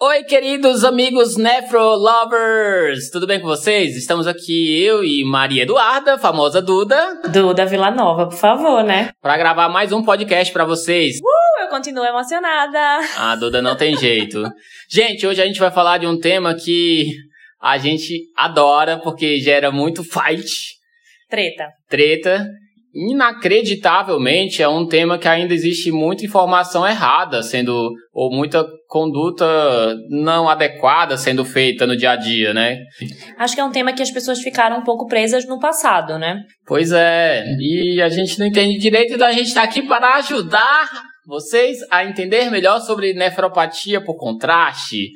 Oi, queridos amigos Nefro Lovers! Tudo bem com vocês? Estamos aqui, eu e Maria Eduarda, famosa Duda. Duda Villanova, por favor, né? Para gravar mais um podcast para vocês. Uh, eu continuo emocionada! A Duda não tem jeito. gente, hoje a gente vai falar de um tema que a gente adora porque gera muito fight. Treta. Treta inacreditavelmente é um tema que ainda existe muita informação errada sendo ou muita conduta não adequada sendo feita no dia a dia, né? Acho que é um tema que as pessoas ficaram um pouco presas no passado, né? Pois é, e a gente não entende direito, então a gente está aqui para ajudar vocês a entender melhor sobre nefropatia por contraste.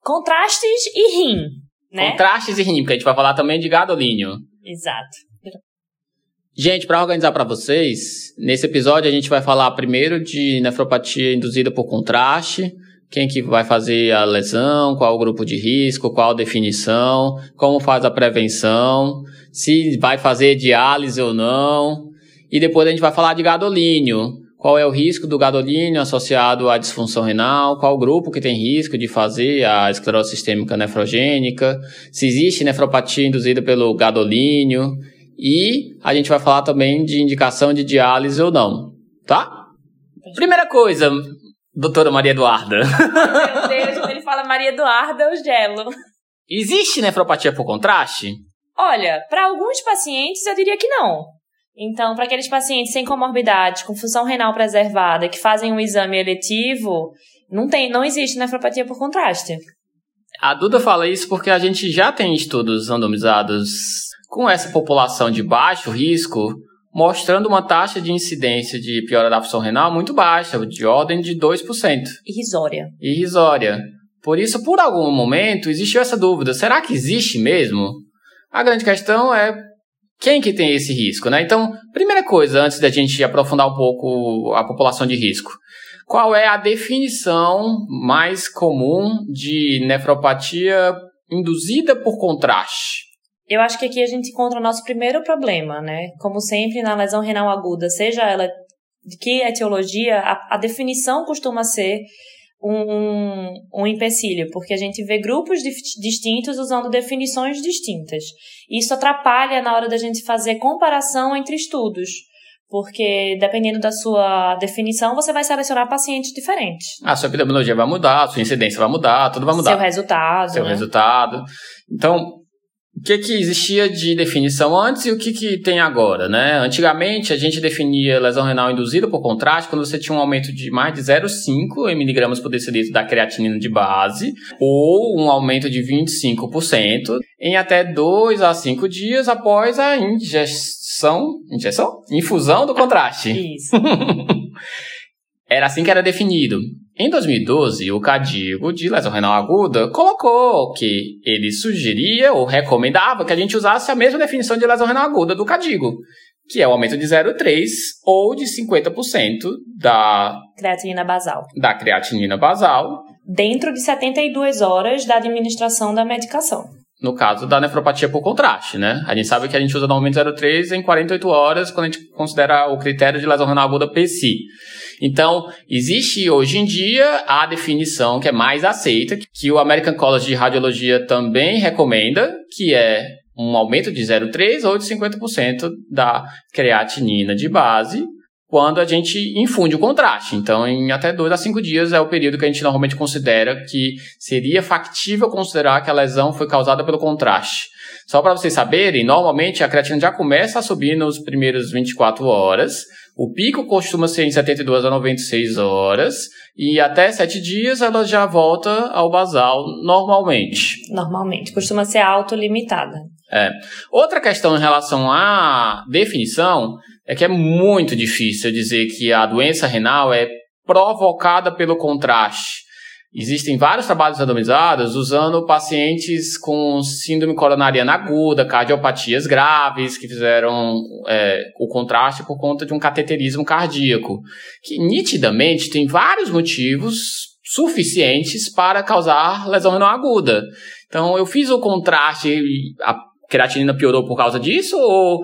Contrastes e rim, né? Contrastes e rim, porque a gente vai falar também de gadolínio. Exato. Gente, para organizar para vocês, nesse episódio a gente vai falar primeiro de nefropatia induzida por contraste, quem que vai fazer a lesão, qual o grupo de risco, qual a definição, como faz a prevenção, se vai fazer diálise ou não. E depois a gente vai falar de gadolínio, qual é o risco do gadolínio associado à disfunção renal, qual o grupo que tem risco de fazer a esclerose sistêmica nefrogênica, se existe nefropatia induzida pelo gadolínio, e a gente vai falar também de indicação de diálise ou não, tá? Primeira coisa, doutora Maria Eduarda. Meu Deus, quando ele fala Maria Eduarda, eu gelo. Existe nefropatia por contraste? Olha, para alguns pacientes eu diria que não. Então, para aqueles pacientes sem comorbidade, com função renal preservada, que fazem um exame eletivo, não tem, não existe nefropatia por contraste. A Duda fala isso porque a gente já tem estudos randomizados com essa população de baixo risco, mostrando uma taxa de incidência de piora da função renal muito baixa, de ordem de 2%. Irrisória. Irrisória. Por isso, por algum momento, existiu essa dúvida: será que existe mesmo? A grande questão é quem que tem esse risco, né? Então, primeira coisa, antes da gente aprofundar um pouco a população de risco, qual é a definição mais comum de nefropatia induzida por contraste? Eu acho que aqui a gente encontra o nosso primeiro problema, né? Como sempre na lesão renal aguda, seja ela de que etiologia, a, a definição costuma ser um, um, um, empecilho, porque a gente vê grupos distintos usando definições distintas. Isso atrapalha na hora da gente fazer comparação entre estudos, porque dependendo da sua definição, você vai selecionar pacientes diferentes. A sua epidemiologia vai mudar, a sua incidência vai mudar, tudo vai mudar. Seu resultado. Seu né? resultado. Então, o que, que existia de definição antes e o que, que tem agora, né? Antigamente, a gente definia lesão renal induzida por contraste quando você tinha um aumento de mais de 0,5 mg por decilitro da creatinina de base ou um aumento de 25% em até 2 a 5 dias após a injeção, injeção? Infusão do contraste. Isso. era assim que era definido. Em 2012, o Cadigo de lesão renal aguda colocou que ele sugeria ou recomendava que a gente usasse a mesma definição de lesão renal aguda do Cadigo, que é o aumento de 0,3 ou de 50% da creatinina basal. Da creatinina basal dentro de 72 horas da administração da medicação. No caso da nefropatia por contraste, né? A gente sabe que a gente usa normalmente 0,3 em 48 horas quando a gente considera o critério de lesão renal aguda PSI. Então, existe hoje em dia a definição que é mais aceita, que o American College de Radiologia também recomenda, que é um aumento de 0,3 ou de 50% da creatinina de base quando a gente infunde o contraste. Então, em até 2 a 5 dias é o período que a gente normalmente considera que seria factível considerar que a lesão foi causada pelo contraste. Só para vocês saberem, normalmente a creatina já começa a subir nos primeiros 24 horas, o pico costuma ser em 72 a 96 horas e até 7 dias ela já volta ao basal normalmente. Normalmente, costuma ser autolimitada. É. Outra questão em relação à definição é que é muito difícil dizer que a doença renal é provocada pelo contraste. Existem vários trabalhos randomizados usando pacientes com síndrome coronariana aguda, cardiopatias graves, que fizeram é, o contraste por conta de um cateterismo cardíaco, que nitidamente tem vários motivos suficientes para causar lesão renal aguda. Então, eu fiz o contraste, a, creatinina piorou por causa disso ou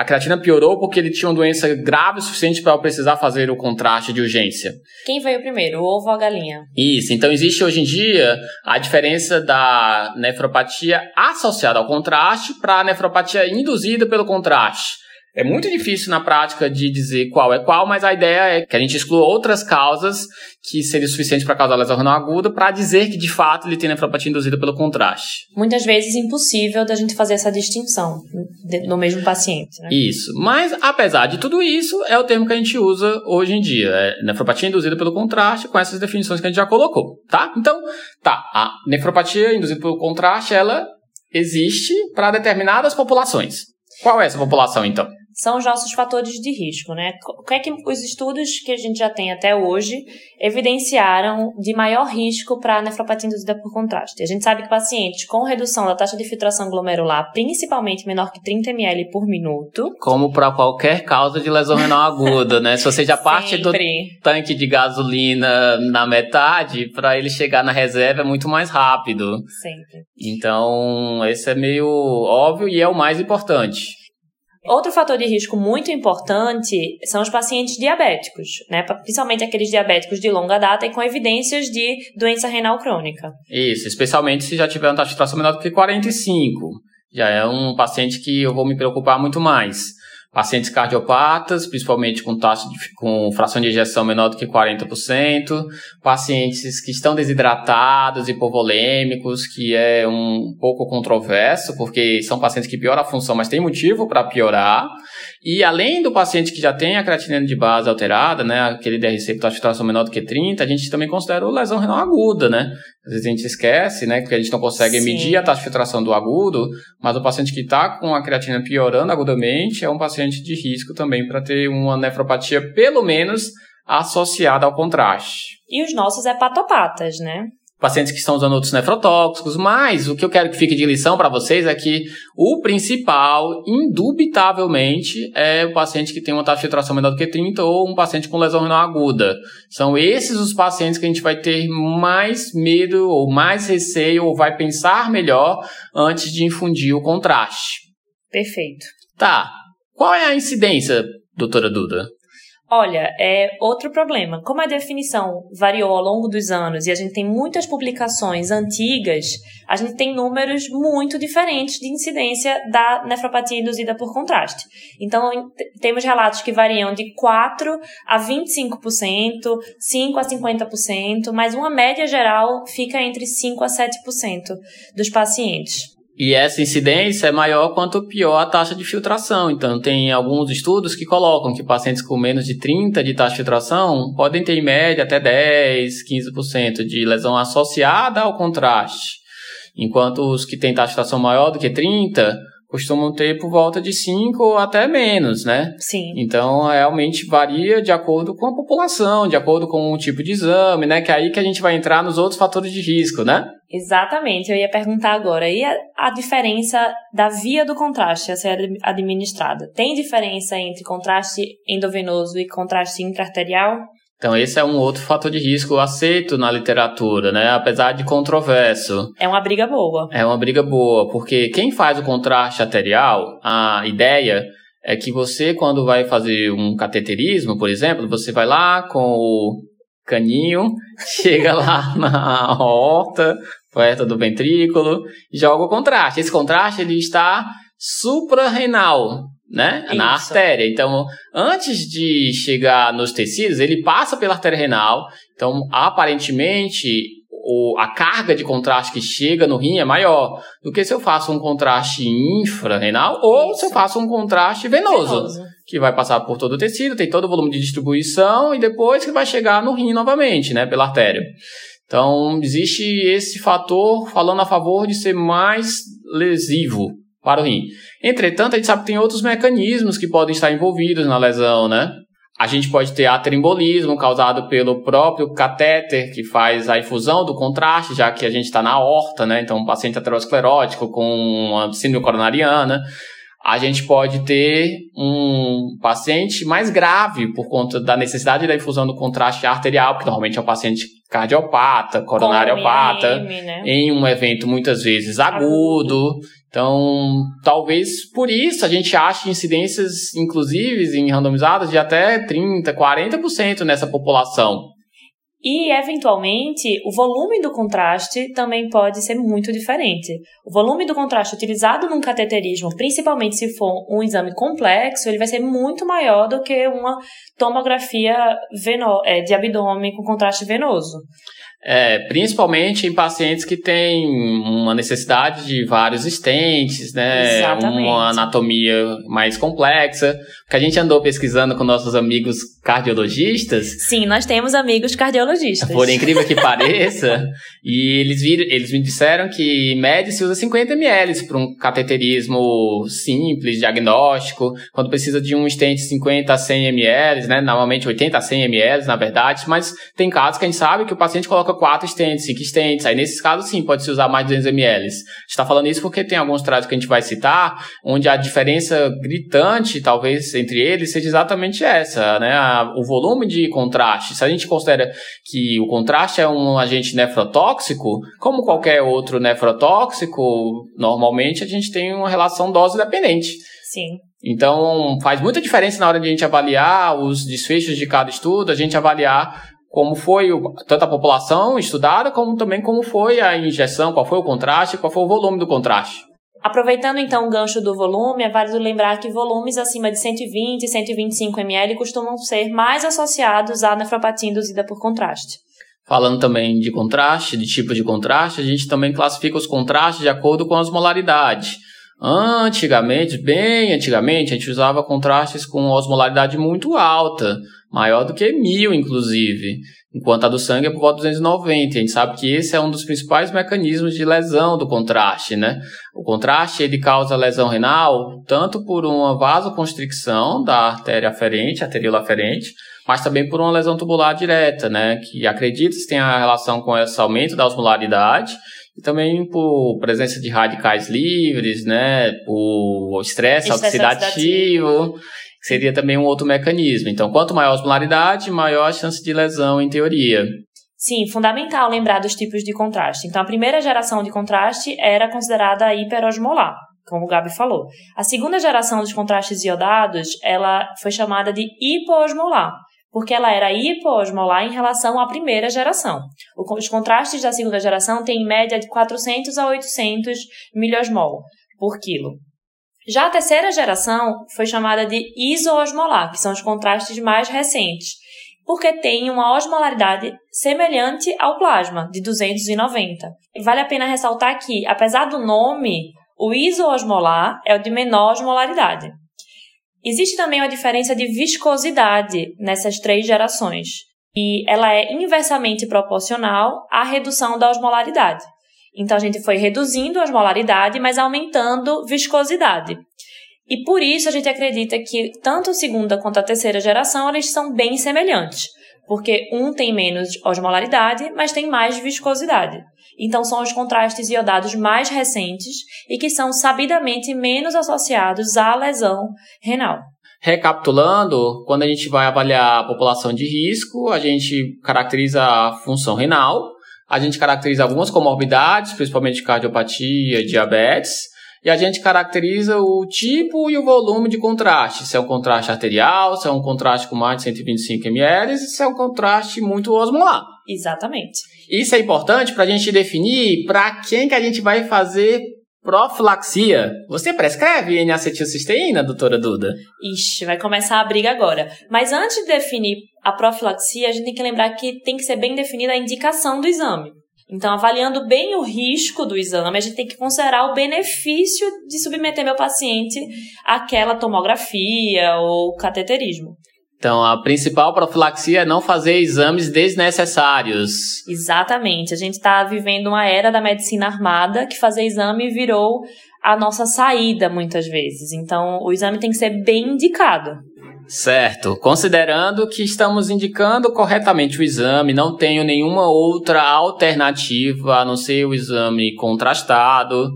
a creatina piorou porque ele tinha uma doença grave o suficiente para precisar fazer o contraste de urgência. Quem veio primeiro, o ovo ou a galinha? Isso, então existe hoje em dia a diferença da nefropatia associada ao contraste para a nefropatia induzida pelo contraste. É muito difícil na prática de dizer qual é qual, mas a ideia é que a gente exclua outras causas que seriam suficientes para causar lesão renal aguda para dizer que de fato ele tem nefropatia induzida pelo contraste. Muitas vezes impossível da gente fazer essa distinção no mesmo paciente. Né? Isso, mas apesar de tudo isso, é o termo que a gente usa hoje em dia. É nefropatia induzida pelo contraste com essas definições que a gente já colocou, tá? Então, tá, a nefropatia induzida pelo contraste, ela existe para determinadas populações. Qual é essa população, então? São os nossos fatores de risco, né? O que é que os estudos que a gente já tem até hoje evidenciaram de maior risco para a nefropatia induzida por contraste? A gente sabe que pacientes com redução da taxa de filtração glomerular, principalmente menor que 30 ml por minuto, como para qualquer causa de lesão renal aguda, né? Se você já parte do tanque de gasolina na metade, para ele chegar na reserva é muito mais rápido. Sempre. Então, esse é meio óbvio e é o mais importante. Outro fator de risco muito importante são os pacientes diabéticos, né? principalmente aqueles diabéticos de longa data e com evidências de doença renal crônica. Isso, especialmente se já tiver uma taxa de tração menor do que 45. Já é um paciente que eu vou me preocupar muito mais. Pacientes cardiopatas, principalmente com taxa de, com fração de ejeção menor do que 40%, pacientes que estão desidratados, hipovolêmicos, que é um pouco controverso, porque são pacientes que pioram a função, mas tem motivo para piorar. E além do paciente que já tem a creatinina de base alterada, né, aquele DRC com taxa de tração menor do que 30, a gente também considera o lesão renal aguda, né? Às vezes a gente esquece, né, que a gente não consegue Sim. medir a taxa de filtração do agudo, mas o paciente que está com a creatina piorando agudamente é um paciente de risco também para ter uma nefropatia, pelo menos, associada ao contraste. E os nossos hepatopatas, né? pacientes que estão usando outros nefrotóxicos, mas o que eu quero que fique de lição para vocês é que o principal, indubitavelmente, é o paciente que tem uma taxa de filtração menor do que 30 ou um paciente com lesão renal aguda. São esses os pacientes que a gente vai ter mais medo ou mais receio ou vai pensar melhor antes de infundir o contraste. Perfeito. Tá. Qual é a incidência, doutora Duda? Olha, é outro problema. Como a definição variou ao longo dos anos e a gente tem muitas publicações antigas, a gente tem números muito diferentes de incidência da nefropatia induzida por contraste. Então, temos relatos que variam de 4 a 25%, 5 a 50%, mas uma média geral fica entre 5 a 7% dos pacientes. E essa incidência é maior quanto pior a taxa de filtração. Então, tem alguns estudos que colocam que pacientes com menos de 30 de taxa de filtração podem ter, em média, até 10, 15% de lesão associada ao contraste. Enquanto os que têm taxa de filtração maior do que 30 costumam ter por volta de 5 ou até menos, né? Sim. Então, realmente varia de acordo com a população, de acordo com o tipo de exame, né? Que é aí que a gente vai entrar nos outros fatores de risco, né? Exatamente, eu ia perguntar agora, e a, a diferença da via do contraste a ser administrada? Tem diferença entre contraste endovenoso e contraste intraarterial? Então, esse é um outro fator de risco aceito na literatura, né? Apesar de controverso. É uma briga boa. É uma briga boa, porque quem faz o contraste arterial, a ideia é que você, quando vai fazer um cateterismo, por exemplo, você vai lá com o caninho, chega lá na horta, perto do ventrículo, e joga o contraste. Esse contraste ele está suprarrenal, né? Isso. Na artéria. Então, antes de chegar nos tecidos, ele passa pela artéria renal. Então, aparentemente, o, a carga de contraste que chega no rim é maior do que se eu faço um contraste infrarrenal ou Isso. se eu faço um contraste venoso, venoso, que vai passar por todo o tecido, tem todo o volume de distribuição e depois que vai chegar no rim novamente, né, pela artéria. Então, existe esse fator falando a favor de ser mais lesivo para o rim. Entretanto, a gente sabe que tem outros mecanismos que podem estar envolvidos na lesão, né? A gente pode ter aterembolismo causado pelo próprio catéter que faz a infusão do contraste, já que a gente está na horta, né? Então, um paciente aterosclerótico com uma síndrome coronariana. A gente pode ter um paciente mais grave por conta da necessidade da infusão do contraste arterial, que normalmente é um paciente cardiopata, coronariopata, né? em um evento muitas vezes agudo. Então, talvez por isso a gente ache incidências, inclusive em randomizadas, de até 30%, 40% nessa população. E, eventualmente, o volume do contraste também pode ser muito diferente. O volume do contraste utilizado num cateterismo, principalmente se for um exame complexo, ele vai ser muito maior do que uma tomografia veno é, de abdômen com contraste venoso. É, principalmente em pacientes que têm uma necessidade de vários estentes, né? Exatamente. Uma anatomia mais complexa. Que a gente andou pesquisando com nossos amigos cardiologistas. Sim, nós temos amigos cardiologistas. Por incrível que pareça, e eles, viram, eles me disseram que em média se usa 50 ml para um cateterismo simples, diagnóstico, quando precisa de um estente 50 a 100 ml, né? Normalmente 80 a 100 ml, na verdade, mas tem casos que a gente sabe que o paciente coloca 4 estentes, 5 estentes. Aí nesses casos, sim, pode se usar mais de 200 ml. A gente está falando isso porque tem alguns tratos que a gente vai citar, onde a diferença gritante, talvez, entre eles seja exatamente essa, né? o volume de contraste. Se a gente considera que o contraste é um agente nefrotóxico, como qualquer outro nefrotóxico, normalmente a gente tem uma relação dose dependente. Sim. Então, faz muita diferença na hora de a gente avaliar os desfechos de cada estudo, a gente avaliar como foi o, tanto a população estudada, como também como foi a injeção, qual foi o contraste, qual foi o volume do contraste. Aproveitando então o gancho do volume, é válido lembrar que volumes acima de 120 e 125 ml costumam ser mais associados à nefropatia induzida por contraste. Falando também de contraste, de tipo de contraste, a gente também classifica os contrastes de acordo com as molaridades. Antigamente, bem antigamente, a gente usava contrastes com osmolaridade muito alta, maior do que mil, inclusive, enquanto a do sangue é por volta de 290. A gente sabe que esse é um dos principais mecanismos de lesão do contraste, né? O contraste ele causa lesão renal tanto por uma vasoconstricção da artéria aferente, arteriola aferente, mas também por uma lesão tubular direta, né? Que acredita-se tem a relação com esse aumento da osmolaridade e também por presença de radicais livres, né, por estresse oxidativo, que seria também um outro mecanismo. Então, quanto maior a osmolaridade, maior a chance de lesão em teoria. Sim, fundamental lembrar dos tipos de contraste. Então, a primeira geração de contraste era considerada hiperosmolar, como o Gabi falou. A segunda geração dos contrastes iodados, ela foi chamada de hipoosmolar porque ela era hipoosmolar em relação à primeira geração. Os contrastes da segunda geração têm em média de 400 a 800 miliosmol por quilo. Já a terceira geração foi chamada de isoosmolar, que são os contrastes mais recentes, porque tem uma osmolaridade semelhante ao plasma, de 290. E vale a pena ressaltar que, apesar do nome, o isoosmolar é o de menor osmolaridade. Existe também uma diferença de viscosidade nessas três gerações, e ela é inversamente proporcional à redução da osmolaridade. Então a gente foi reduzindo a osmolaridade, mas aumentando viscosidade. E por isso a gente acredita que tanto a segunda quanto a terceira geração eles são bem semelhantes, porque um tem menos osmolaridade, mas tem mais viscosidade. Então, são os contrastes iodados mais recentes e que são sabidamente menos associados à lesão renal. Recapitulando, quando a gente vai avaliar a população de risco, a gente caracteriza a função renal, a gente caracteriza algumas comorbidades, principalmente cardiopatia, diabetes, e a gente caracteriza o tipo e o volume de contraste. Se é um contraste arterial, se é um contraste com mais de 125 ml, se é um contraste muito osmolar. Exatamente. Isso é importante para a gente definir para quem que a gente vai fazer profilaxia. Você prescreve N-acetilcisteína, doutora Duda? Ixi, vai começar a briga agora. Mas antes de definir a profilaxia, a gente tem que lembrar que tem que ser bem definida a indicação do exame. Então, avaliando bem o risco do exame, a gente tem que considerar o benefício de submeter meu paciente àquela tomografia ou cateterismo. Então, a principal profilaxia é não fazer exames desnecessários. Exatamente. A gente está vivendo uma era da medicina armada que fazer exame virou a nossa saída muitas vezes. Então, o exame tem que ser bem indicado. Certo. Considerando que estamos indicando corretamente o exame, não tenho nenhuma outra alternativa a não ser o exame contrastado,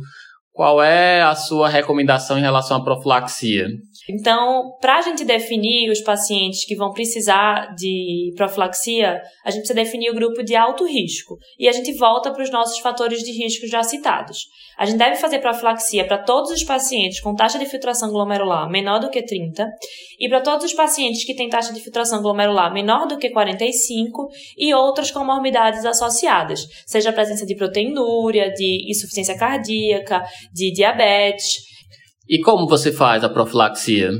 qual é a sua recomendação em relação à profilaxia? Então, para a gente definir os pacientes que vão precisar de profilaxia, a gente precisa definir o grupo de alto risco. E a gente volta para os nossos fatores de risco já citados. A gente deve fazer profilaxia para todos os pacientes com taxa de filtração glomerular menor do que 30 e para todos os pacientes que têm taxa de filtração glomerular menor do que 45 e outras comorbidades associadas, seja a presença de proteinúria, de insuficiência cardíaca, de diabetes. E como você faz a profilaxia?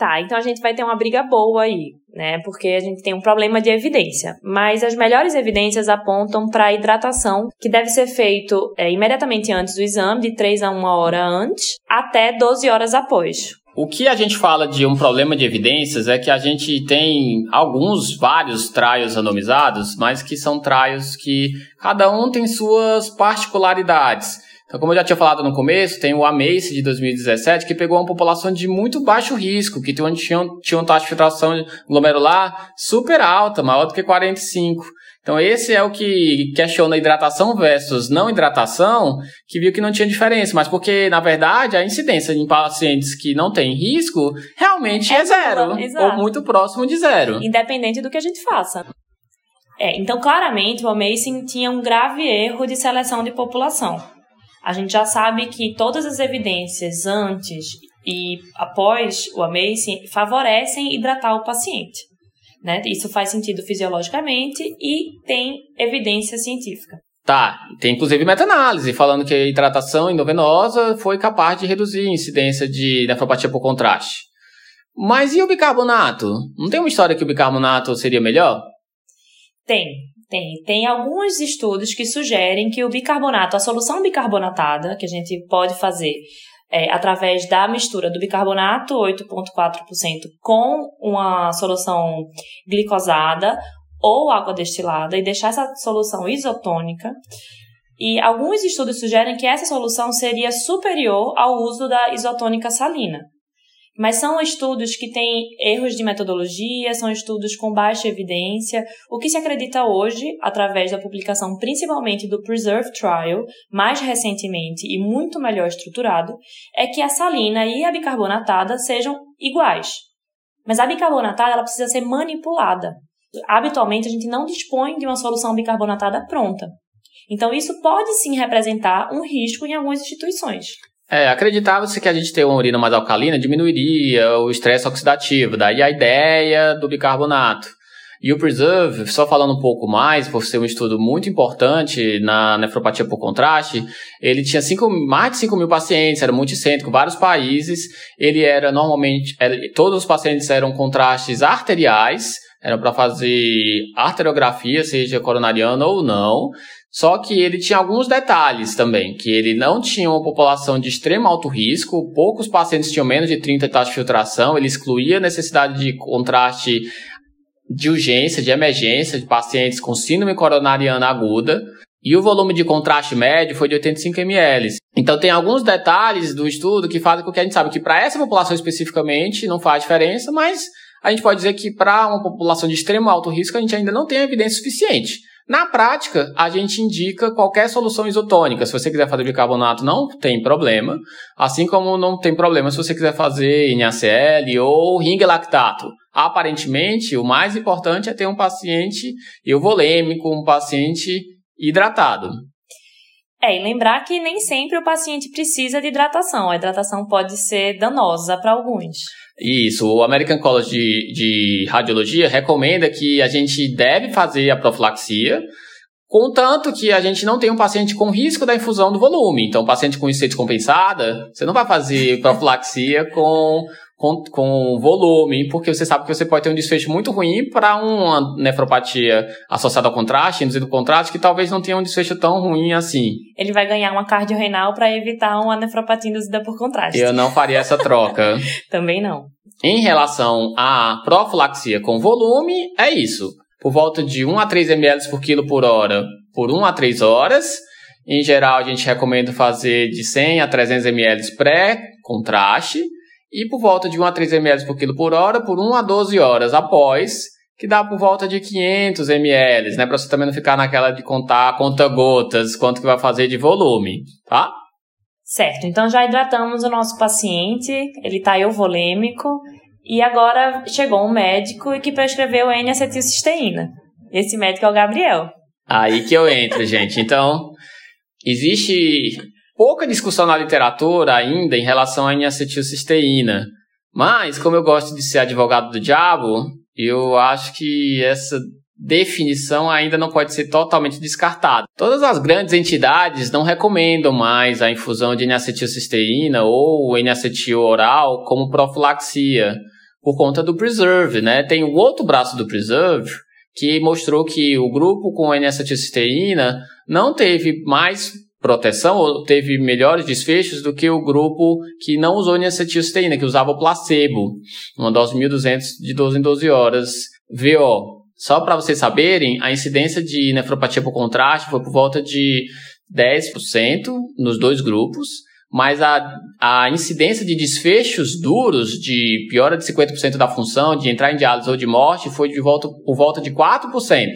Tá, então a gente vai ter uma briga boa aí, né? Porque a gente tem um problema de evidência. Mas as melhores evidências apontam para a hidratação, que deve ser feito é, imediatamente antes do exame, de 3 a 1 hora antes, até 12 horas após. O que a gente fala de um problema de evidências é que a gente tem alguns, vários trials randomizados, mas que são trials que cada um tem suas particularidades. Então, como eu já tinha falado no começo, tem o AMACE de 2017, que pegou uma população de muito baixo risco, que tinha, tinha uma taxa de filtração glomerular super alta, maior do que 45. Então, esse é o que questiona hidratação versus não hidratação, que viu que não tinha diferença, mas porque, na verdade, a incidência em pacientes que não têm risco realmente é, é zero, ou muito próximo de zero. Independente do que a gente faça. É, então, claramente, o Amazing tinha um grave erro de seleção de população a gente já sabe que todas as evidências antes e após o amazing favorecem hidratar o paciente. Né? Isso faz sentido fisiologicamente e tem evidência científica. Tá, tem inclusive meta-análise falando que a hidratação endovenosa foi capaz de reduzir a incidência de nefropatia por contraste. Mas e o bicarbonato? Não tem uma história que o bicarbonato seria melhor? Tem. Tem, tem alguns estudos que sugerem que o bicarbonato, a solução bicarbonatada, que a gente pode fazer é, através da mistura do bicarbonato 8,4% com uma solução glicosada ou água destilada e deixar essa solução isotônica. E alguns estudos sugerem que essa solução seria superior ao uso da isotônica salina. Mas são estudos que têm erros de metodologia, são estudos com baixa evidência. O que se acredita hoje, através da publicação principalmente do Preserve Trial, mais recentemente e muito melhor estruturado, é que a salina e a bicarbonatada sejam iguais. Mas a bicarbonatada ela precisa ser manipulada. Habitualmente a gente não dispõe de uma solução bicarbonatada pronta. Então isso pode sim representar um risco em algumas instituições. É, acreditava-se que a gente ter uma urina mais alcalina diminuiria o estresse oxidativo, daí a ideia do bicarbonato. E o Preserve, só falando um pouco mais, por ser um estudo muito importante na nefropatia por contraste, ele tinha cinco, mais de 5 mil pacientes, era multicêntrico, vários países. Ele era normalmente, todos os pacientes eram contrastes arteriais, eram para fazer arteriografia, seja coronariana ou não. Só que ele tinha alguns detalhes também, que ele não tinha uma população de extremo alto risco, poucos pacientes tinham menos de 30 taxa de filtração, ele excluía a necessidade de contraste de urgência, de emergência, de pacientes com síndrome coronariana aguda, e o volume de contraste médio foi de 85 ml. Então tem alguns detalhes do estudo que fazem com que a gente sabe que para essa população especificamente não faz diferença, mas a gente pode dizer que para uma população de extremo alto risco a gente ainda não tem evidência suficiente. Na prática, a gente indica qualquer solução isotônica. Se você quiser fazer bicarbonato, não tem problema. Assim como não tem problema se você quiser fazer NaCl ou ring lactato. Aparentemente, o mais importante é ter um paciente euvolêmico, um paciente hidratado. É, e lembrar que nem sempre o paciente precisa de hidratação. A hidratação pode ser danosa para alguns. Isso, o American College de, de Radiologia recomenda que a gente deve fazer a profilaxia, contanto que a gente não tem um paciente com risco da infusão do volume. Então, paciente com insuficiência compensada, você não vai fazer profilaxia com, com, com volume, porque você sabe que você pode ter um desfecho muito ruim para uma nefropatia associada ao contraste, induzido contraste, que talvez não tenha um desfecho tão ruim assim. Ele vai ganhar uma cardiorrenal para evitar uma nefropatia induzida por contraste. Eu não faria essa troca. Também não. Em relação à profilaxia com volume, é isso. Por volta de 1 a 3 ml por quilo por hora por 1 a 3 horas. Em geral, a gente recomenda fazer de 100 a 300 ml pré-contraste e por volta de 1 a 3 ml por quilo por hora por 1 a 12 horas após, que dá por volta de 500 ml, né? Para você também não ficar naquela de contar conta gotas, quanto que vai fazer de volume, tá? Certo, então já hidratamos o nosso paciente, ele está euvolêmico, e agora chegou um médico que prescreveu N-acetilcisteína. Esse médico é o Gabriel. Aí que eu entro, gente. Então, existe pouca discussão na literatura ainda em relação à N-acetilcisteína. Mas, como eu gosto de ser advogado do diabo, eu acho que essa definição ainda não pode ser totalmente descartada. Todas as grandes entidades não recomendam mais a infusão de N-acetilcisteína ou N-acetil oral como profilaxia por conta do Preserve, né? Tem o outro braço do Preserve que mostrou que o grupo com N-acetilcisteína não teve mais proteção ou teve melhores desfechos do que o grupo que não usou N-acetilcisteína, que usava o placebo, uma dose 1.200 de 12 em 12 horas, VO. Só para vocês saberem, a incidência de nefropatia por contraste foi por volta de 10% nos dois grupos, mas a, a incidência de desfechos duros, de piora de 50% da função, de entrar em diálise ou de morte, foi de volta, por volta de 4%.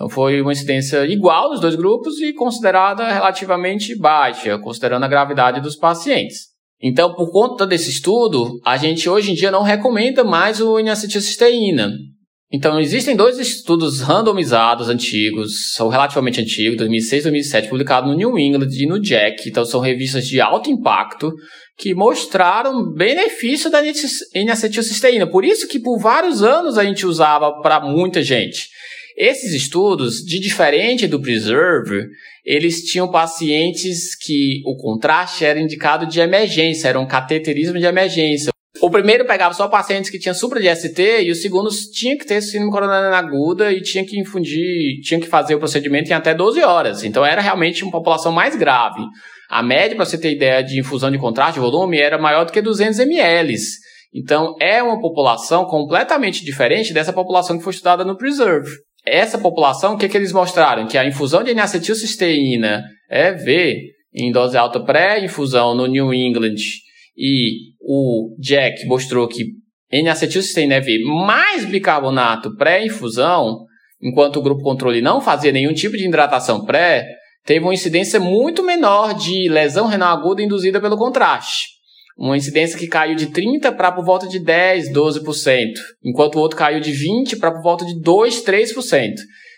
Então foi uma incidência igual dos dois grupos e considerada relativamente baixa, considerando a gravidade dos pacientes. Então, por conta desse estudo, a gente hoje em dia não recomenda mais o inacetilcisteína. Então, existem dois estudos randomizados antigos, são relativamente antigos, 2006 e 2007, publicados no New England e no JACC, então são revistas de alto impacto, que mostraram benefício da N-acetilcisteína. Por isso que por vários anos a gente usava para muita gente. Esses estudos, de diferente do Preserve, eles tinham pacientes que o contraste era indicado de emergência, era um cateterismo de emergência. O primeiro pegava só pacientes que tinham supra de ST e os segundos tinha que ter síndrome coronariana aguda e tinha que infundir, tinha que fazer o procedimento em até 12 horas. Então era realmente uma população mais grave. A média, para você ter ideia de infusão de contraste, volume, era maior do que 200 ml. Então é uma população completamente diferente dessa população que foi estudada no Preserve. Essa população, o que, que eles mostraram? Que a infusão de N-acetilcisteína EV em dose alta pré-infusão no New England e o Jack mostrou que N-acetilcisteína EV mais bicarbonato pré-infusão, enquanto o grupo controle não fazia nenhum tipo de hidratação pré, teve uma incidência muito menor de lesão renal aguda induzida pelo contraste. Uma incidência que caiu de 30% para por volta de 10%, 12%, enquanto o outro caiu de 20% para por volta de 2%, 3%.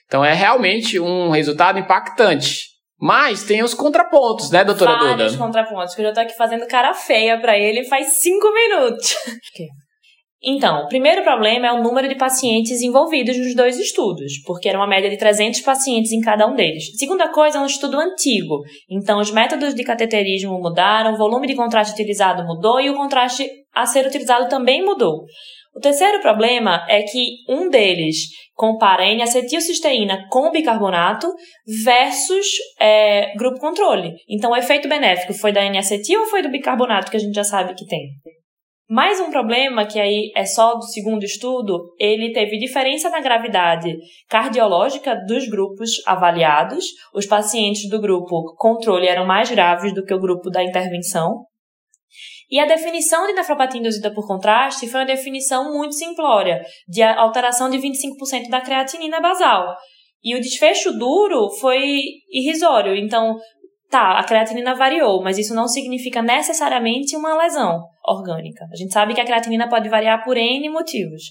Então é realmente um resultado impactante. Mas tem os contrapontos, né, doutora Vários Duda? Vários contrapontos, que eu já tô aqui fazendo cara feia para ele faz cinco minutos. Então, o primeiro problema é o número de pacientes envolvidos nos dois estudos, porque era uma média de 300 pacientes em cada um deles. Segunda coisa, é um estudo antigo, então os métodos de cateterismo mudaram, o volume de contraste utilizado mudou e o contraste a ser utilizado também mudou. O terceiro problema é que um deles compara N-acetilcisteína com bicarbonato versus é, grupo controle. Então, o efeito benéfico foi da N-acetil ou foi do bicarbonato que a gente já sabe que tem? Mais um problema, que aí é só do segundo estudo, ele teve diferença na gravidade cardiológica dos grupos avaliados. Os pacientes do grupo controle eram mais graves do que o grupo da intervenção. E a definição de nefropatia induzida por contraste foi uma definição muito simplória, de alteração de 25% da creatinina basal. E o desfecho duro foi irrisório. Então, tá, a creatinina variou, mas isso não significa necessariamente uma lesão orgânica. A gente sabe que a creatinina pode variar por N motivos.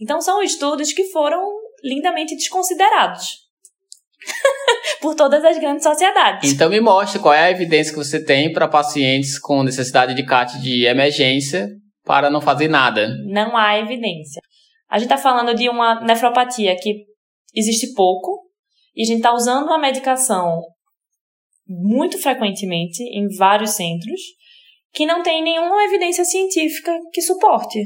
Então, são estudos que foram lindamente desconsiderados. por todas as grandes sociedades. Então me mostre qual é a evidência que você tem para pacientes com necessidade de CAT de emergência para não fazer nada. Não há evidência. A gente está falando de uma nefropatia que existe pouco e a gente está usando uma medicação muito frequentemente em vários centros que não tem nenhuma evidência científica que suporte.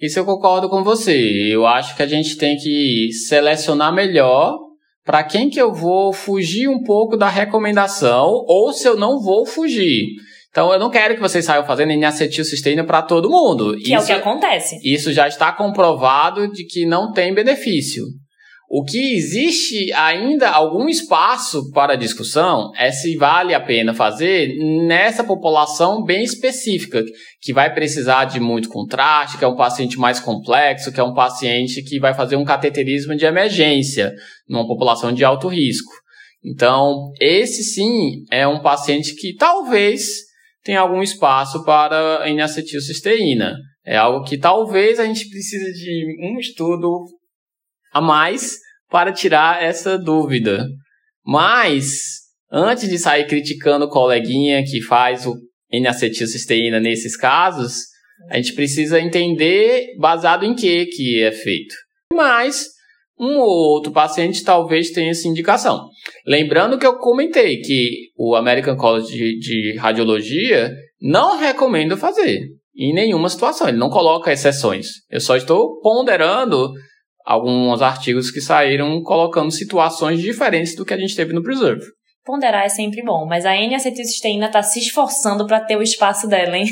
Isso eu concordo com você. Eu acho que a gente tem que selecionar melhor para quem que eu vou fugir um pouco da recomendação ou se eu não vou fugir. Então eu não quero que vocês saiam fazendo N-acetilcisteína para todo mundo. Que isso, é o que acontece. Isso já está comprovado de que não tem benefício. O que existe ainda algum espaço para discussão é se vale a pena fazer nessa população bem específica, que vai precisar de muito contraste, que é um paciente mais complexo, que é um paciente que vai fazer um cateterismo de emergência, numa população de alto risco. Então, esse sim é um paciente que talvez tem algum espaço para N-acetilcisteína. É algo que talvez a gente precise de um estudo a mais para tirar essa dúvida. Mas, antes de sair criticando o coleguinha que faz o N-acetilcisteína nesses casos, a gente precisa entender baseado em que que é feito. Mas, um ou outro paciente talvez tenha essa indicação. Lembrando que eu comentei que o American College de, de Radiologia não recomenda fazer em nenhuma situação, ele não coloca exceções. Eu só estou ponderando alguns artigos que saíram colocando situações diferentes do que a gente teve no Preserve. Ponderar é sempre bom, mas a N-acetilcisteína está se esforçando para ter o espaço dela, hein?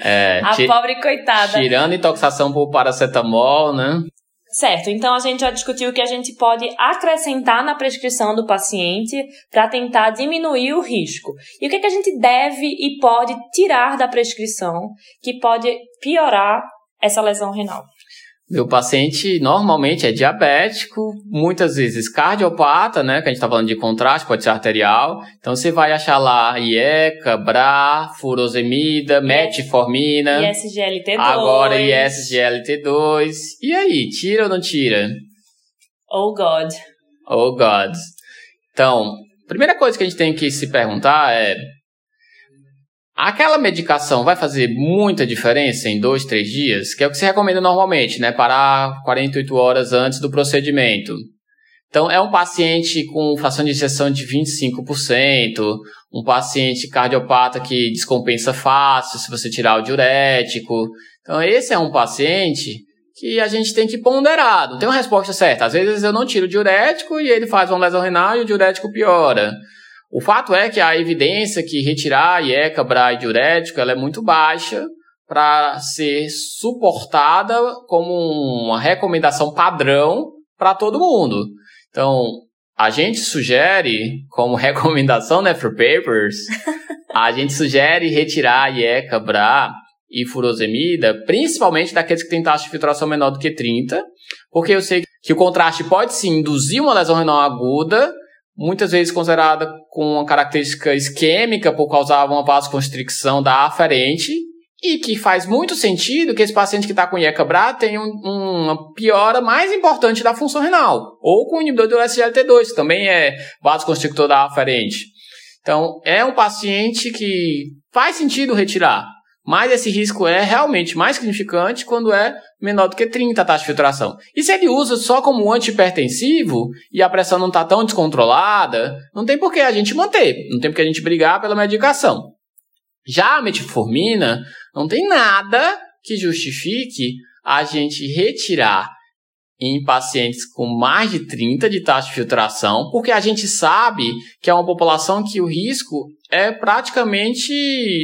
É, a pobre coitada. Tirando intoxicação por paracetamol, né? Certo, então a gente já discutiu que a gente pode acrescentar na prescrição do paciente para tentar diminuir o risco. E o que, que a gente deve e pode tirar da prescrição que pode piorar essa lesão renal? Meu paciente normalmente é diabético, muitas vezes cardiopata, né? Que a gente está falando de contraste, pode ser arterial. Então você vai achar lá IECA, BRA, furosemida, metformina. ISGLT2. Agora ISGLT2. E aí, tira ou não tira? Oh God. Oh God. Então, primeira coisa que a gente tem que se perguntar é Aquela medicação vai fazer muita diferença em dois, três dias, que é o que se recomenda normalmente, né? Parar 48 horas antes do procedimento. Então, é um paciente com fração de injeção de 25%, um paciente cardiopata que descompensa fácil se você tirar o diurético. Então, esse é um paciente que a gente tem que ponderar, não tem uma resposta certa. Às vezes eu não tiro o diurético e ele faz uma lesão renal e o diurético piora. O fato é que a evidência que retirar IECA, BRA e diurético ela é muito baixa para ser suportada como uma recomendação padrão para todo mundo. Então, a gente sugere, como recomendação né, for papers, a gente sugere retirar IECA, BRA e furosemida, principalmente daqueles que têm taxa de filtração menor do que 30, porque eu sei que o contraste pode sim induzir uma lesão renal aguda, muitas vezes considerada com uma característica isquêmica por causar uma vasoconstricção da aferente, e que faz muito sentido que esse paciente que está com IECA-BRA tenha um, uma piora mais importante da função renal, ou com o inibidor do SGLT2, que também é vasoconstrictor da aferente. Então, é um paciente que faz sentido retirar, mas esse risco é realmente mais significante quando é menor do que 30 a taxa de filtração. E se ele usa só como antihipertensivo e a pressão não está tão descontrolada, não tem por que a gente manter, não tem por que a gente brigar pela medicação. Já a metformina não tem nada que justifique a gente retirar em pacientes com mais de 30 de taxa de filtração, porque a gente sabe que é uma população que o risco é praticamente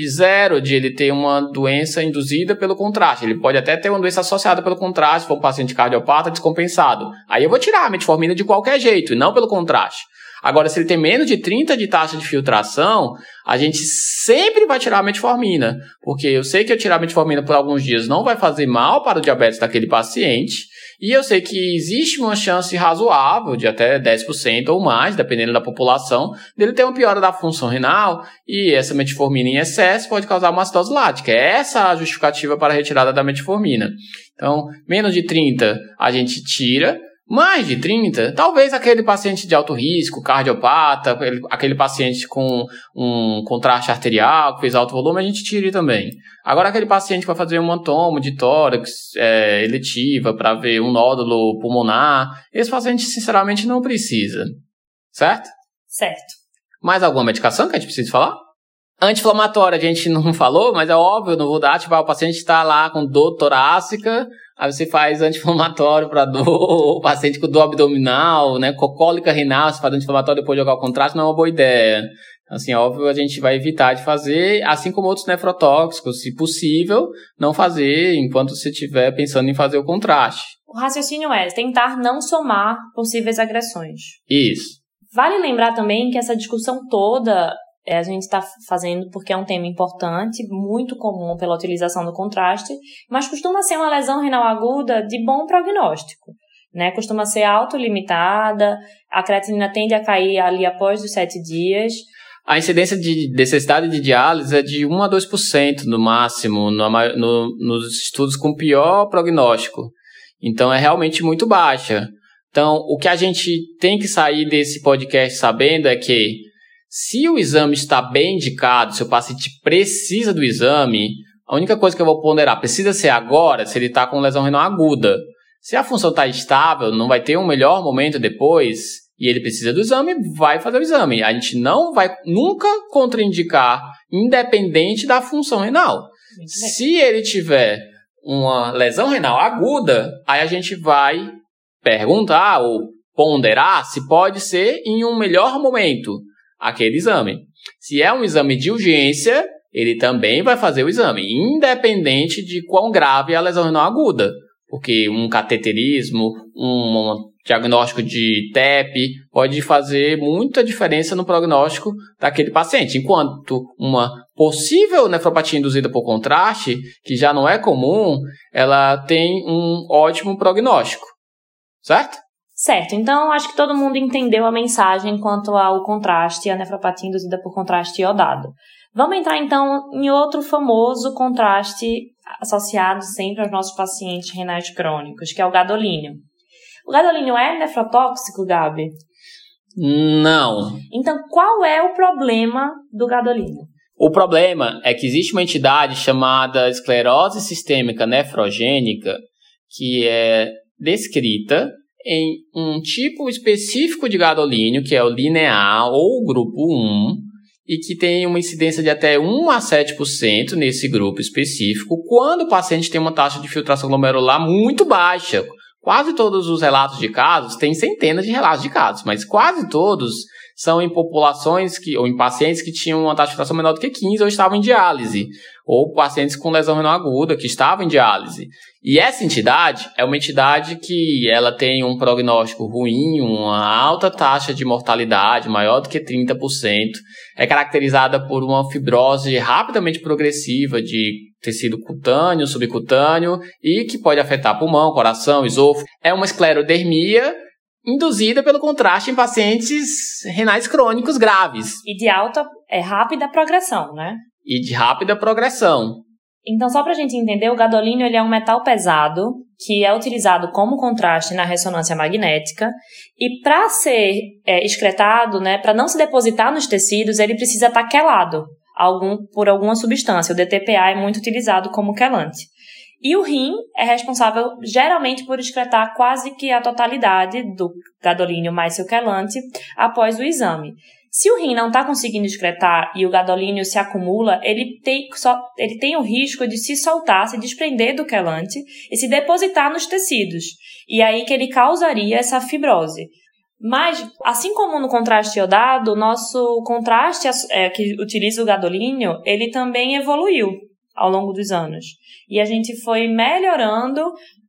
zero de ele ter uma doença induzida pelo contraste. Ele pode até ter uma doença associada pelo contraste, se for um paciente cardiopata descompensado. Aí eu vou tirar a metformina de qualquer jeito, não pelo contraste. Agora, se ele tem menos de 30 de taxa de filtração, a gente sempre vai tirar a metformina, porque eu sei que eu tirar a metformina por alguns dias não vai fazer mal para o diabetes daquele paciente, e eu sei que existe uma chance razoável, de até 10% ou mais, dependendo da população, dele ter uma piora da função renal e essa metformina em excesso pode causar uma acidose lática. É essa a justificativa para a retirada da metformina. Então, menos de 30 a gente tira, mais de 30, talvez aquele paciente de alto risco, cardiopata, aquele paciente com um contraste arterial, que fez alto volume, a gente tire também. Agora, aquele paciente que vai fazer um tomo de tórax é, eletiva para ver um nódulo pulmonar, esse paciente, sinceramente, não precisa. Certo? Certo. Mais alguma medicação que a gente precisa falar? Anti-inflamatória a gente não falou, mas é óbvio, não vou dar, tipo, o paciente está lá com dor torácica, Aí você faz anti-inflamatório para dor, paciente com dor abdominal, né? Cocólica renal, você faz anti-inflamatório depois de jogar o contraste, não é uma boa ideia. Assim, óbvio, a gente vai evitar de fazer, assim como outros nefrotóxicos, se possível, não fazer enquanto você estiver pensando em fazer o contraste. O raciocínio é tentar não somar possíveis agressões. Isso. Vale lembrar também que essa discussão toda a gente está fazendo porque é um tema importante, muito comum pela utilização do contraste, mas costuma ser uma lesão renal aguda de bom prognóstico. Né, costuma ser autolimitada, a creatinina tende a cair ali após os sete dias. a incidência de necessidade de diálise é de 1 a 2% no máximo no, no, nos estudos com pior prognóstico. Então é realmente muito baixa. Então, o que a gente tem que sair desse podcast sabendo é que se o exame está bem indicado, se o paciente precisa do exame, a única coisa que eu vou ponderar precisa ser agora, se ele está com lesão renal aguda. Se a função está estável, não vai ter um melhor momento depois, e ele precisa do exame, vai fazer o exame. A gente não vai nunca contraindicar, independente da função renal. Se ele tiver uma lesão renal aguda, aí a gente vai perguntar ou ponderar se pode ser em um melhor momento aquele exame. Se é um exame de urgência, ele também vai fazer o exame, independente de quão grave a lesão renal aguda. Porque um cateterismo, um diagnóstico de TEP pode fazer muita diferença no prognóstico daquele paciente. Enquanto uma possível nefropatia induzida por contraste, que já não é comum, ela tem um ótimo prognóstico. Certo? Certo, então acho que todo mundo entendeu a mensagem quanto ao contraste e a nefropatia induzida por contraste iodado. Vamos entrar então em outro famoso contraste associado sempre aos nossos pacientes renais crônicos, que é o gadolínio. O gadolínio é nefrotóxico, Gabi? Não. Então, qual é o problema do gadolínio? O problema é que existe uma entidade chamada esclerose sistêmica nefrogênica que é descrita em um tipo específico de gadolínio, que é o linear ou grupo 1, e que tem uma incidência de até 1 a 7% nesse grupo específico, quando o paciente tem uma taxa de filtração glomerular muito baixa, Quase todos os relatos de casos, tem centenas de relatos de casos, mas quase todos são em populações que, ou em pacientes que tinham uma taxa de filtração menor do que 15 ou estavam em diálise, ou pacientes com lesão renal aguda que estavam em diálise. E essa entidade é uma entidade que ela tem um prognóstico ruim, uma alta taxa de mortalidade, maior do que 30%, é caracterizada por uma fibrose rapidamente progressiva de tecido cutâneo, subcutâneo e que pode afetar pulmão, coração, esôfago. É uma esclerodermia induzida pelo contraste em pacientes renais crônicos graves. E de alta, é rápida progressão, né? E de rápida progressão. Então, só para a gente entender, o gadolínio ele é um metal pesado que é utilizado como contraste na ressonância magnética e para ser é, excretado, né, para não se depositar nos tecidos, ele precisa estar quelado algum, por alguma substância. O DTPA é muito utilizado como quelante. E o rim é responsável geralmente por excretar quase que a totalidade do gadolínio mais seu quelante após o exame. Se o rim não está conseguindo excretar e o gadolínio se acumula, ele tem, só, ele tem o risco de se soltar, se desprender do quelante e se depositar nos tecidos. E aí que ele causaria essa fibrose. Mas, assim como no contraste iodado, nosso contraste é, que utiliza o gadolínio, ele também evoluiu ao longo dos anos. E a gente foi melhorando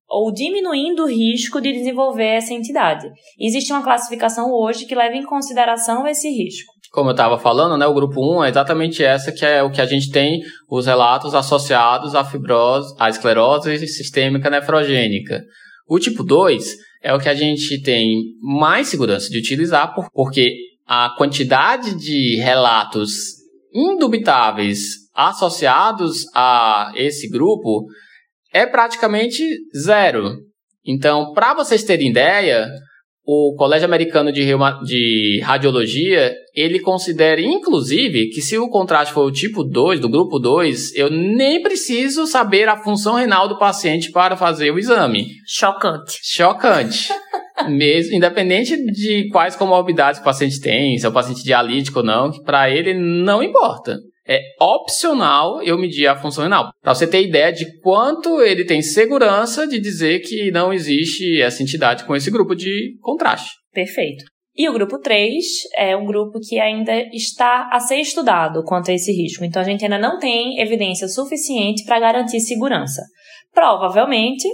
ou diminuindo o risco de desenvolver essa entidade. Existe uma classificação hoje que leva em consideração esse risco. Como eu estava falando, né, o grupo 1 é exatamente essa que é o que a gente tem os relatos associados à fibrose, à esclerose sistêmica nefrogênica. O tipo 2 é o que a gente tem mais segurança de utilizar, porque a quantidade de relatos indubitáveis associados a esse grupo é praticamente zero. Então, para vocês terem ideia, o Colégio Americano de, Radiologia, ele considera, inclusive, que se o contraste for o tipo 2, do grupo 2, eu nem preciso saber a função renal do paciente para fazer o exame. Chocante. Chocante. Mesmo, independente de quais comorbidades o paciente tem, se é o paciente dialítico ou não, que para ele não importa é opcional eu medir a função renal. Para você ter ideia de quanto ele tem segurança de dizer que não existe essa entidade com esse grupo de contraste. Perfeito. E o grupo 3 é um grupo que ainda está a ser estudado quanto a esse risco. Então a gente ainda não tem evidência suficiente para garantir segurança. Provavelmente,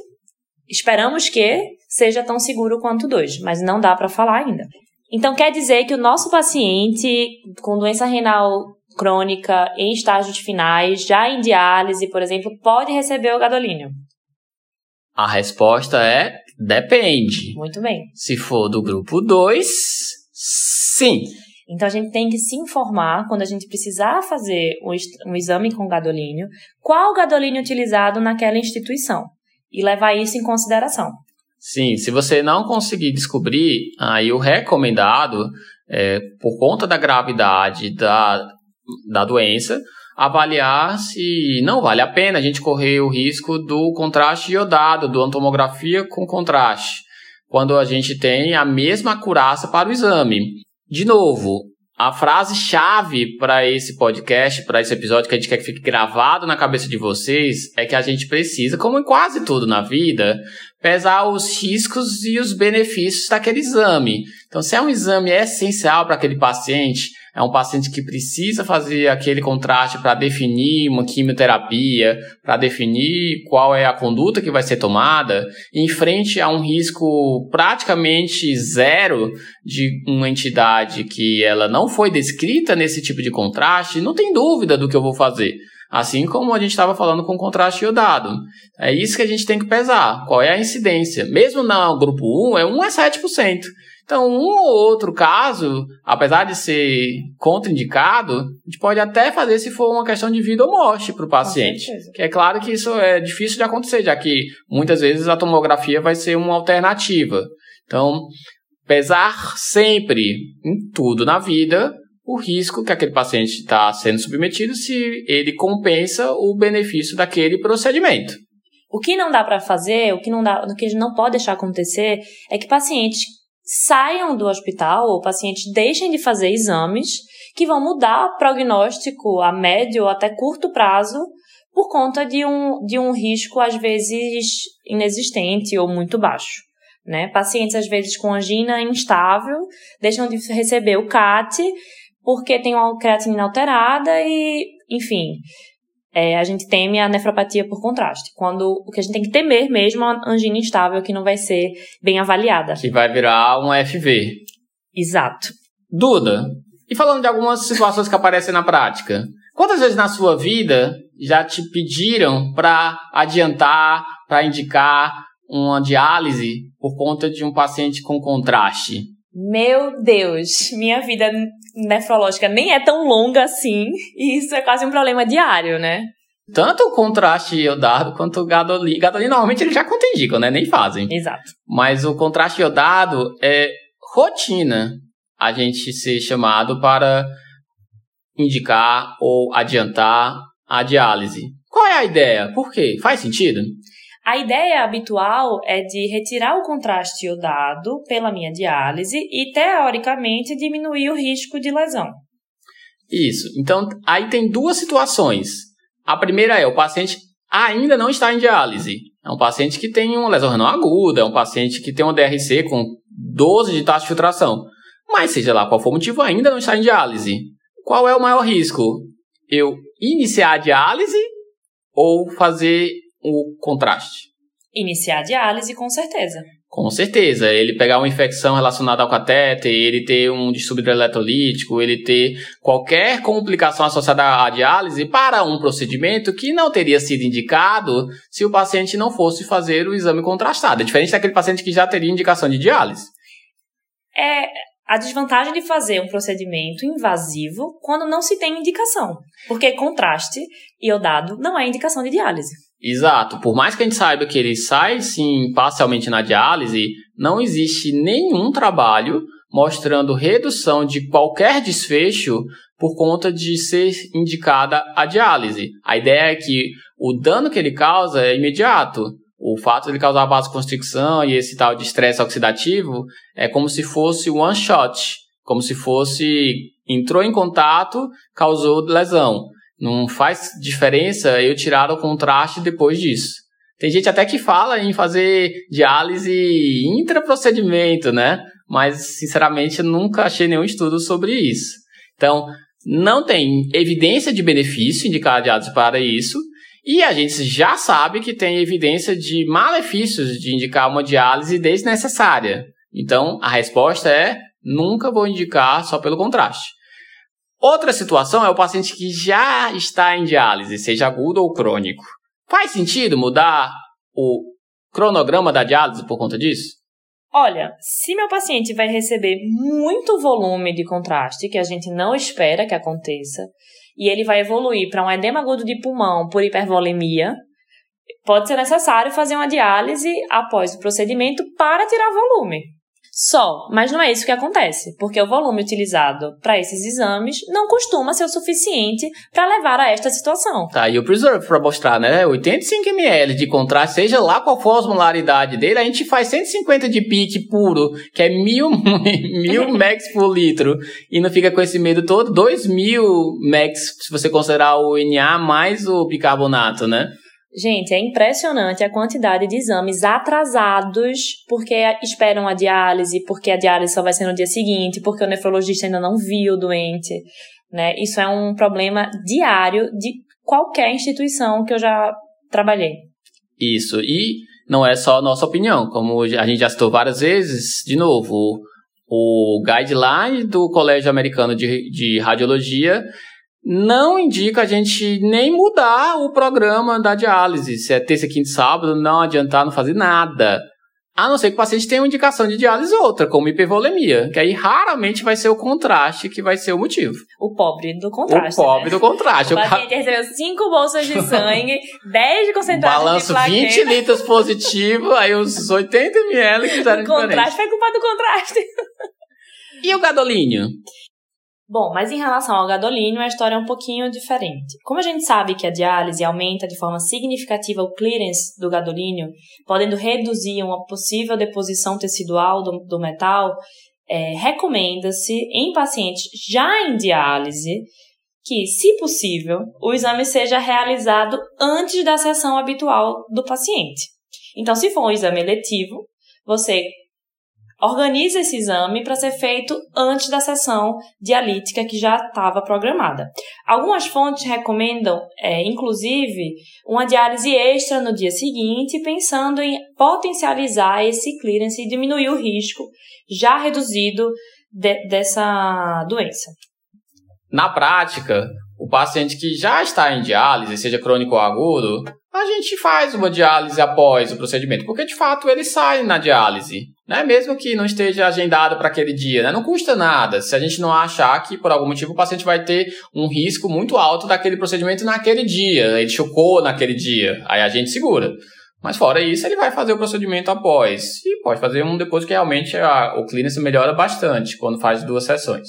esperamos que seja tão seguro quanto o 2, mas não dá para falar ainda. Então quer dizer que o nosso paciente com doença renal crônica em estágios finais, já em diálise, por exemplo, pode receber o gadolínio? A resposta é depende. Muito bem. Se for do grupo 2, sim. Então a gente tem que se informar quando a gente precisar fazer um, exame com gadolínio, qual gadolínio utilizado naquela instituição e levar isso em consideração. Sim, se você não conseguir descobrir, aí o recomendado, é, por conta da gravidade da, da doença, avaliar se não vale a pena a gente correr o risco do contraste iodado, do tomografia com contraste, quando a gente tem a mesma acurácia para o exame. De novo, a frase-chave para esse podcast, para esse episódio que a gente quer que fique gravado na cabeça de vocês, é que a gente precisa, como em quase tudo na vida, pesar os riscos e os benefícios daquele exame. Então, se é um exame essencial para aquele paciente, é um paciente que precisa fazer aquele contraste para definir uma quimioterapia, para definir qual é a conduta que vai ser tomada, em frente a um risco praticamente zero de uma entidade que ela não foi descrita nesse tipo de contraste, não tem dúvida do que eu vou fazer. Assim como a gente estava falando com contraste iodado. É isso que a gente tem que pesar. Qual é a incidência? Mesmo no grupo 1, é 1 a 7%. Então, um ou outro caso, apesar de ser contraindicado, a gente pode até fazer se for uma questão de vida ou morte para o paciente. Que é claro que isso é difícil de acontecer, já que muitas vezes a tomografia vai ser uma alternativa. Então, pesar sempre em tudo na vida o risco que aquele paciente está sendo submetido se ele compensa o benefício daquele procedimento. O que não dá para fazer, o que não dá, o que a gente não pode deixar acontecer é que pacientes saiam do hospital ou pacientes deixem de fazer exames que vão mudar prognóstico a médio ou até curto prazo por conta de um, de um risco, às vezes, inexistente ou muito baixo. Né? Pacientes, às vezes, com angina instável, deixam de receber o CAT porque tem uma creatinina alterada e, enfim, é, a gente teme a nefropatia por contraste. Quando o que a gente tem que temer mesmo é uma angina instável que não vai ser bem avaliada. Que vai virar um FV. Exato. Duda, e falando de algumas situações que aparecem na prática, quantas vezes na sua vida já te pediram para adiantar, para indicar uma diálise por conta de um paciente com contraste? Meu Deus, minha vida nefrológica nem é tão longa assim, e isso é quase um problema diário, né? Tanto o contraste iodado quanto o gadolino. Gadolino normalmente eles já contraindicam, né? Nem fazem. Exato. Mas o contraste iodado é rotina a gente ser chamado para indicar ou adiantar a diálise. Qual é a ideia? Por quê? Faz sentido? A ideia habitual é de retirar o contraste iodado pela minha diálise e, teoricamente, diminuir o risco de lesão. Isso. Então, aí tem duas situações. A primeira é o paciente ainda não está em diálise. É um paciente que tem uma lesão renal aguda, é um paciente que tem uma DRC com 12 de taxa de filtração. Mas, seja lá qual for o motivo, ainda não está em diálise. Qual é o maior risco? Eu iniciar a diálise ou fazer o contraste? Iniciar a diálise, com certeza. Com certeza. Ele pegar uma infecção relacionada ao catéter, ele ter um distúrbio eletrolítico, ele ter qualquer complicação associada à diálise para um procedimento que não teria sido indicado se o paciente não fosse fazer o exame contrastado. É diferente daquele paciente que já teria indicação de diálise. É, a desvantagem de fazer um procedimento invasivo quando não se tem indicação. Porque contraste iodado não é indicação de diálise. Exato. Por mais que a gente saiba que ele sai, sim, parcialmente na diálise, não existe nenhum trabalho mostrando redução de qualquer desfecho por conta de ser indicada a diálise. A ideia é que o dano que ele causa é imediato. O fato de ele causar vasoconstricção e esse tal de estresse oxidativo é como se fosse one shot, como se fosse entrou em contato, causou lesão. Não faz diferença eu tirar o contraste depois disso. Tem gente até que fala em fazer diálise intraprocedimento, né? Mas, sinceramente, nunca achei nenhum estudo sobre isso. Então, não tem evidência de benefício indicar a diálise para isso. E a gente já sabe que tem evidência de malefícios de indicar uma diálise desnecessária. Então, a resposta é: nunca vou indicar só pelo contraste. Outra situação é o paciente que já está em diálise, seja agudo ou crônico. Faz sentido mudar o cronograma da diálise por conta disso? Olha, se meu paciente vai receber muito volume de contraste, que a gente não espera que aconteça, e ele vai evoluir para um edema agudo de pulmão por hipervolemia, pode ser necessário fazer uma diálise após o procedimento para tirar volume. Só, mas não é isso que acontece, porque o volume utilizado para esses exames não costuma ser o suficiente para levar a esta situação. Tá, e o Preserve para mostrar, né? 85 ml de contraste, seja lá qual for a osmolaridade dele, a gente faz 150 de pique puro, que é mil, mil max por litro, e não fica com esse medo todo, 2000 max, se você considerar o NA mais o bicarbonato, né? Gente, é impressionante a quantidade de exames atrasados porque esperam a diálise, porque a diálise só vai ser no dia seguinte, porque o nefrologista ainda não viu o doente, né? Isso é um problema diário de qualquer instituição que eu já trabalhei. Isso, e não é só nossa opinião, como a gente já citou várias vezes, de novo, o guideline do Colégio Americano de, de Radiologia não indica a gente nem mudar o programa da diálise. Se é terça, quinta e sábado, não adiantar não fazer nada. A não ser que o paciente tenha uma indicação de diálise outra, como hipervolemia, que aí raramente vai ser o contraste que vai ser o motivo. O pobre do contraste. O pobre né? do contraste. O paciente recebeu 5 bolsas de sangue, 10 de concentrado Balanço de plaqueta. 20 litros positivo, aí os 80 ml que fizeram O contraste diferente. foi culpa do contraste. E o gadolínio? Bom, mas em relação ao gadolínio, a história é um pouquinho diferente. Como a gente sabe que a diálise aumenta de forma significativa o clearance do gadolínio, podendo reduzir uma possível deposição tecidual do, do metal, é, recomenda-se em pacientes já em diálise que, se possível, o exame seja realizado antes da sessão habitual do paciente. Então, se for um exame eletivo, você organiza esse exame para ser feito antes da sessão dialítica que já estava programada. Algumas fontes recomendam, é, inclusive, uma diálise extra no dia seguinte, pensando em potencializar esse clearance e diminuir o risco já reduzido de, dessa doença. Na prática, o paciente que já está em diálise, seja crônico ou agudo, a gente faz uma diálise após o procedimento, porque de fato ele sai na diálise, né? Mesmo que não esteja agendado para aquele dia, né? Não custa nada. Se a gente não achar que por algum motivo o paciente vai ter um risco muito alto daquele procedimento naquele dia, ele chocou naquele dia, aí a gente segura. Mas fora isso, ele vai fazer o procedimento após. E pode fazer um depois que realmente a, o clearance melhora bastante quando faz duas sessões.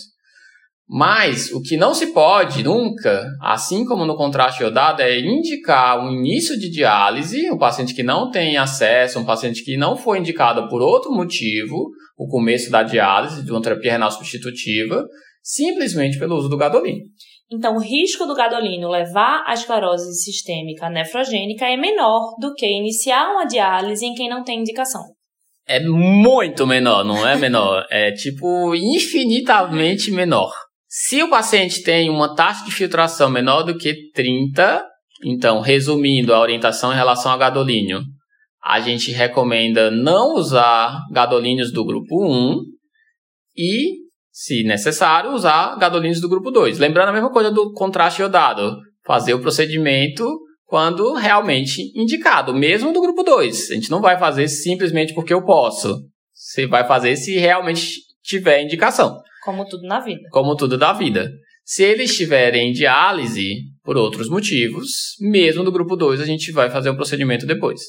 Mas o que não se pode nunca, assim como no contraste iodado, é indicar um início de diálise, um paciente que não tem acesso, um paciente que não foi indicado por outro motivo, o começo da diálise, de uma terapia renal substitutiva, simplesmente pelo uso do gadolínio. Então, o risco do gadolínio levar à esclerose sistêmica nefrogênica é menor do que iniciar uma diálise em quem não tem indicação. É muito menor, não é menor. É tipo infinitamente menor. Se o paciente tem uma taxa de filtração menor do que 30, então, resumindo a orientação em relação a gadolínio, a gente recomenda não usar gadolínios do grupo 1 e, se necessário, usar gadolínios do grupo 2. Lembrando a mesma coisa do contraste iodado, fazer o procedimento quando realmente indicado, mesmo do grupo 2. A gente não vai fazer simplesmente porque eu posso. Você vai fazer se realmente tiver indicação. Como tudo na vida. Como tudo da vida. Se eles estiverem em diálise por outros motivos, mesmo do grupo 2, a gente vai fazer um procedimento depois.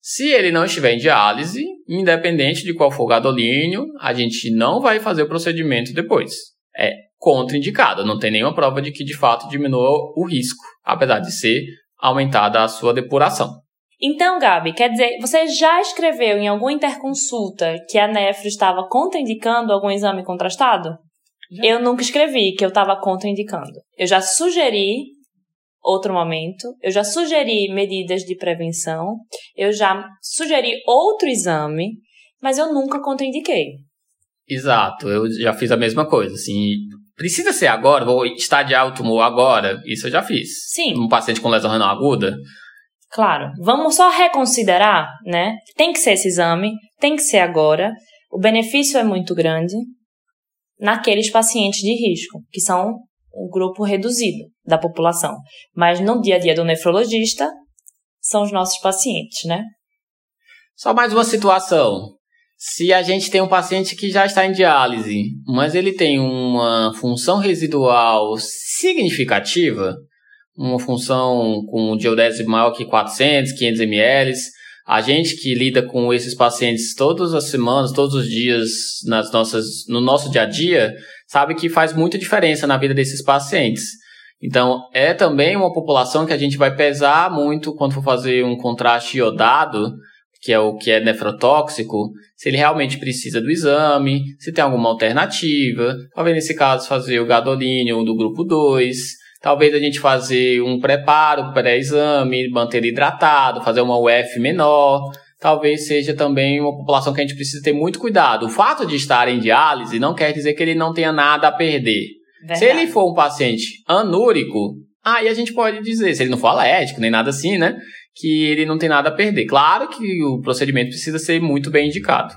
Se ele não estiver em diálise, independente de qual for o gadolínio, a gente não vai fazer o procedimento depois. É contraindicado, não tem nenhuma prova de que de fato diminua o risco, apesar de ser aumentada a sua depuração. Então, Gabi, quer dizer, você já escreveu em alguma interconsulta que a nefro estava contraindicando algum exame contrastado? Já. Eu nunca escrevi que eu estava contraindicando. Eu já sugeri outro momento, eu já sugeri medidas de prevenção, eu já sugeri outro exame, mas eu nunca contraindiquei. Exato, eu já fiz a mesma coisa, assim, precisa ser agora, vou estadiar o tumor agora, isso eu já fiz. Sim. Um paciente com lesão renal aguda, Claro, vamos só reconsiderar, né? Tem que ser esse exame, tem que ser agora. O benefício é muito grande naqueles pacientes de risco, que são o grupo reduzido da população. Mas no dia a dia do nefrologista, são os nossos pacientes, né? Só mais uma situação. Se a gente tem um paciente que já está em diálise, mas ele tem uma função residual significativa, uma função com geodésia maior que 400, 500 ml, a gente que lida com esses pacientes todas as semanas, todos os dias nas nossas, no nosso dia a dia, sabe que faz muita diferença na vida desses pacientes. Então, é também uma população que a gente vai pesar muito quando for fazer um contraste iodado, que é o que é nefrotóxico, se ele realmente precisa do exame, se tem alguma alternativa. Talvez nesse caso fazer o gadolínio do grupo 2. Talvez a gente fazer um preparo pré-exame, manter hidratado, fazer uma UF menor. Talvez seja também uma população que a gente precisa ter muito cuidado. O fato de estar em diálise não quer dizer que ele não tenha nada a perder. Verdade. Se ele for um paciente anúrico, aí a gente pode dizer, se ele não for alérgico nem nada assim, né? que ele não tem nada a perder. Claro que o procedimento precisa ser muito bem indicado.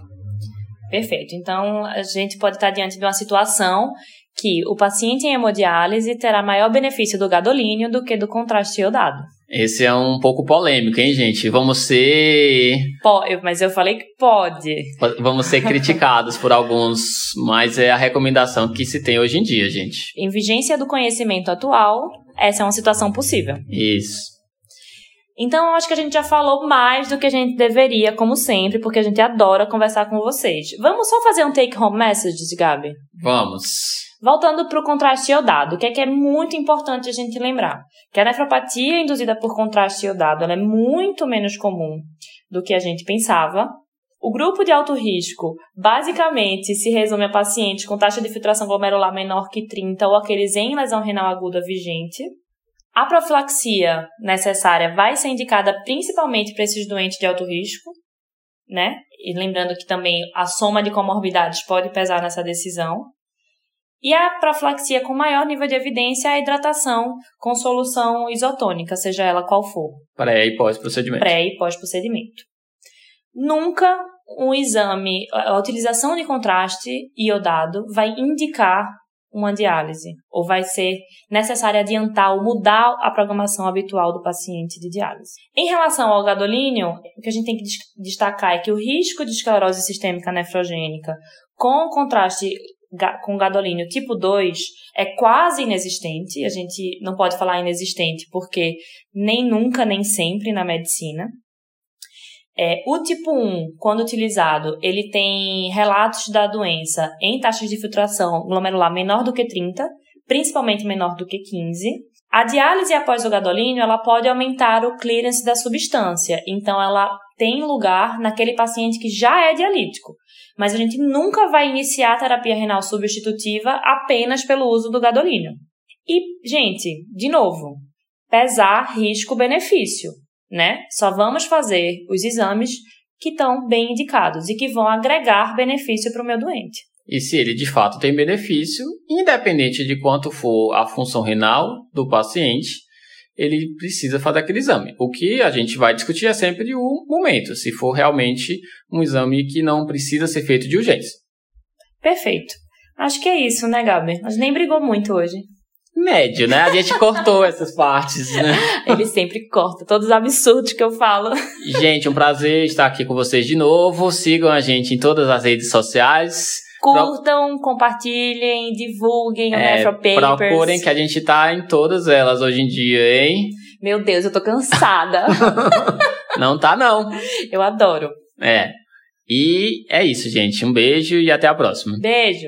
Perfeito. Então, a gente pode estar diante de uma situação que o paciente em hemodiálise terá maior benefício do gadolínio do que do contraste iodado. Esse é um pouco polêmico, hein, gente? Vamos ser. Pode, mas eu falei que pode. Vamos ser criticados por alguns, mas é a recomendação que se tem hoje em dia, gente. Em vigência do conhecimento atual, essa é uma situação possível. Isso. Então, acho que a gente já falou mais do que a gente deveria, como sempre, porque a gente adora conversar com vocês. Vamos só fazer um take-home message, Gabi? Vamos. Voltando para o contraste iodado, o que é que é muito importante a gente lembrar? Que a nefropatia induzida por contraste iodado é muito menos comum do que a gente pensava. O grupo de alto risco basicamente se resume a pacientes com taxa de filtração glomerular menor que 30 ou aqueles em lesão renal aguda vigente. A profilaxia necessária vai ser indicada principalmente para esses doentes de alto risco, né? E lembrando que também a soma de comorbidades pode pesar nessa decisão. E a profilaxia com maior nível de evidência é a hidratação com solução isotônica, seja ela qual for. Pré e pós-procedimento. Pré e pós-procedimento. Nunca um exame, a utilização de contraste iodado vai indicar uma diálise, ou vai ser necessário adiantar ou mudar a programação habitual do paciente de diálise. Em relação ao gadolínio, o que a gente tem que destacar é que o risco de esclerose sistêmica nefrogênica com contraste com gadolínio tipo 2 é quase inexistente. A gente não pode falar inexistente porque nem nunca, nem sempre na medicina. É, o tipo 1, quando utilizado, ele tem relatos da doença em taxas de filtração glomerular menor do que 30, principalmente menor do que 15. A diálise após o gadolínio, ela pode aumentar o clearance da substância, então ela tem lugar naquele paciente que já é dialítico. Mas a gente nunca vai iniciar a terapia renal substitutiva apenas pelo uso do gadolínio. E, gente, de novo, pesar risco-benefício né? Só vamos fazer os exames que estão bem indicados e que vão agregar benefício para o meu doente. E se ele de fato tem benefício, independente de quanto for a função renal do paciente, ele precisa fazer aquele exame. O que a gente vai discutir é sempre o momento, se for realmente um exame que não precisa ser feito de urgência. Perfeito. Acho que é isso, né, Gabi? A gente nem brigou muito hoje médio, né? A gente cortou essas partes, né? Ele sempre corta todos os absurdos que eu falo. Gente, um prazer estar aqui com vocês de novo. Sigam a gente em todas as redes sociais. Curtam, Pro... compartilhem, divulguem o é, Nefropapers. Procurem que a gente tá em todas elas hoje em dia, hein? Meu Deus, eu tô cansada. não tá, não. Eu adoro. É. E é isso, gente. Um beijo e até a próxima. Beijo.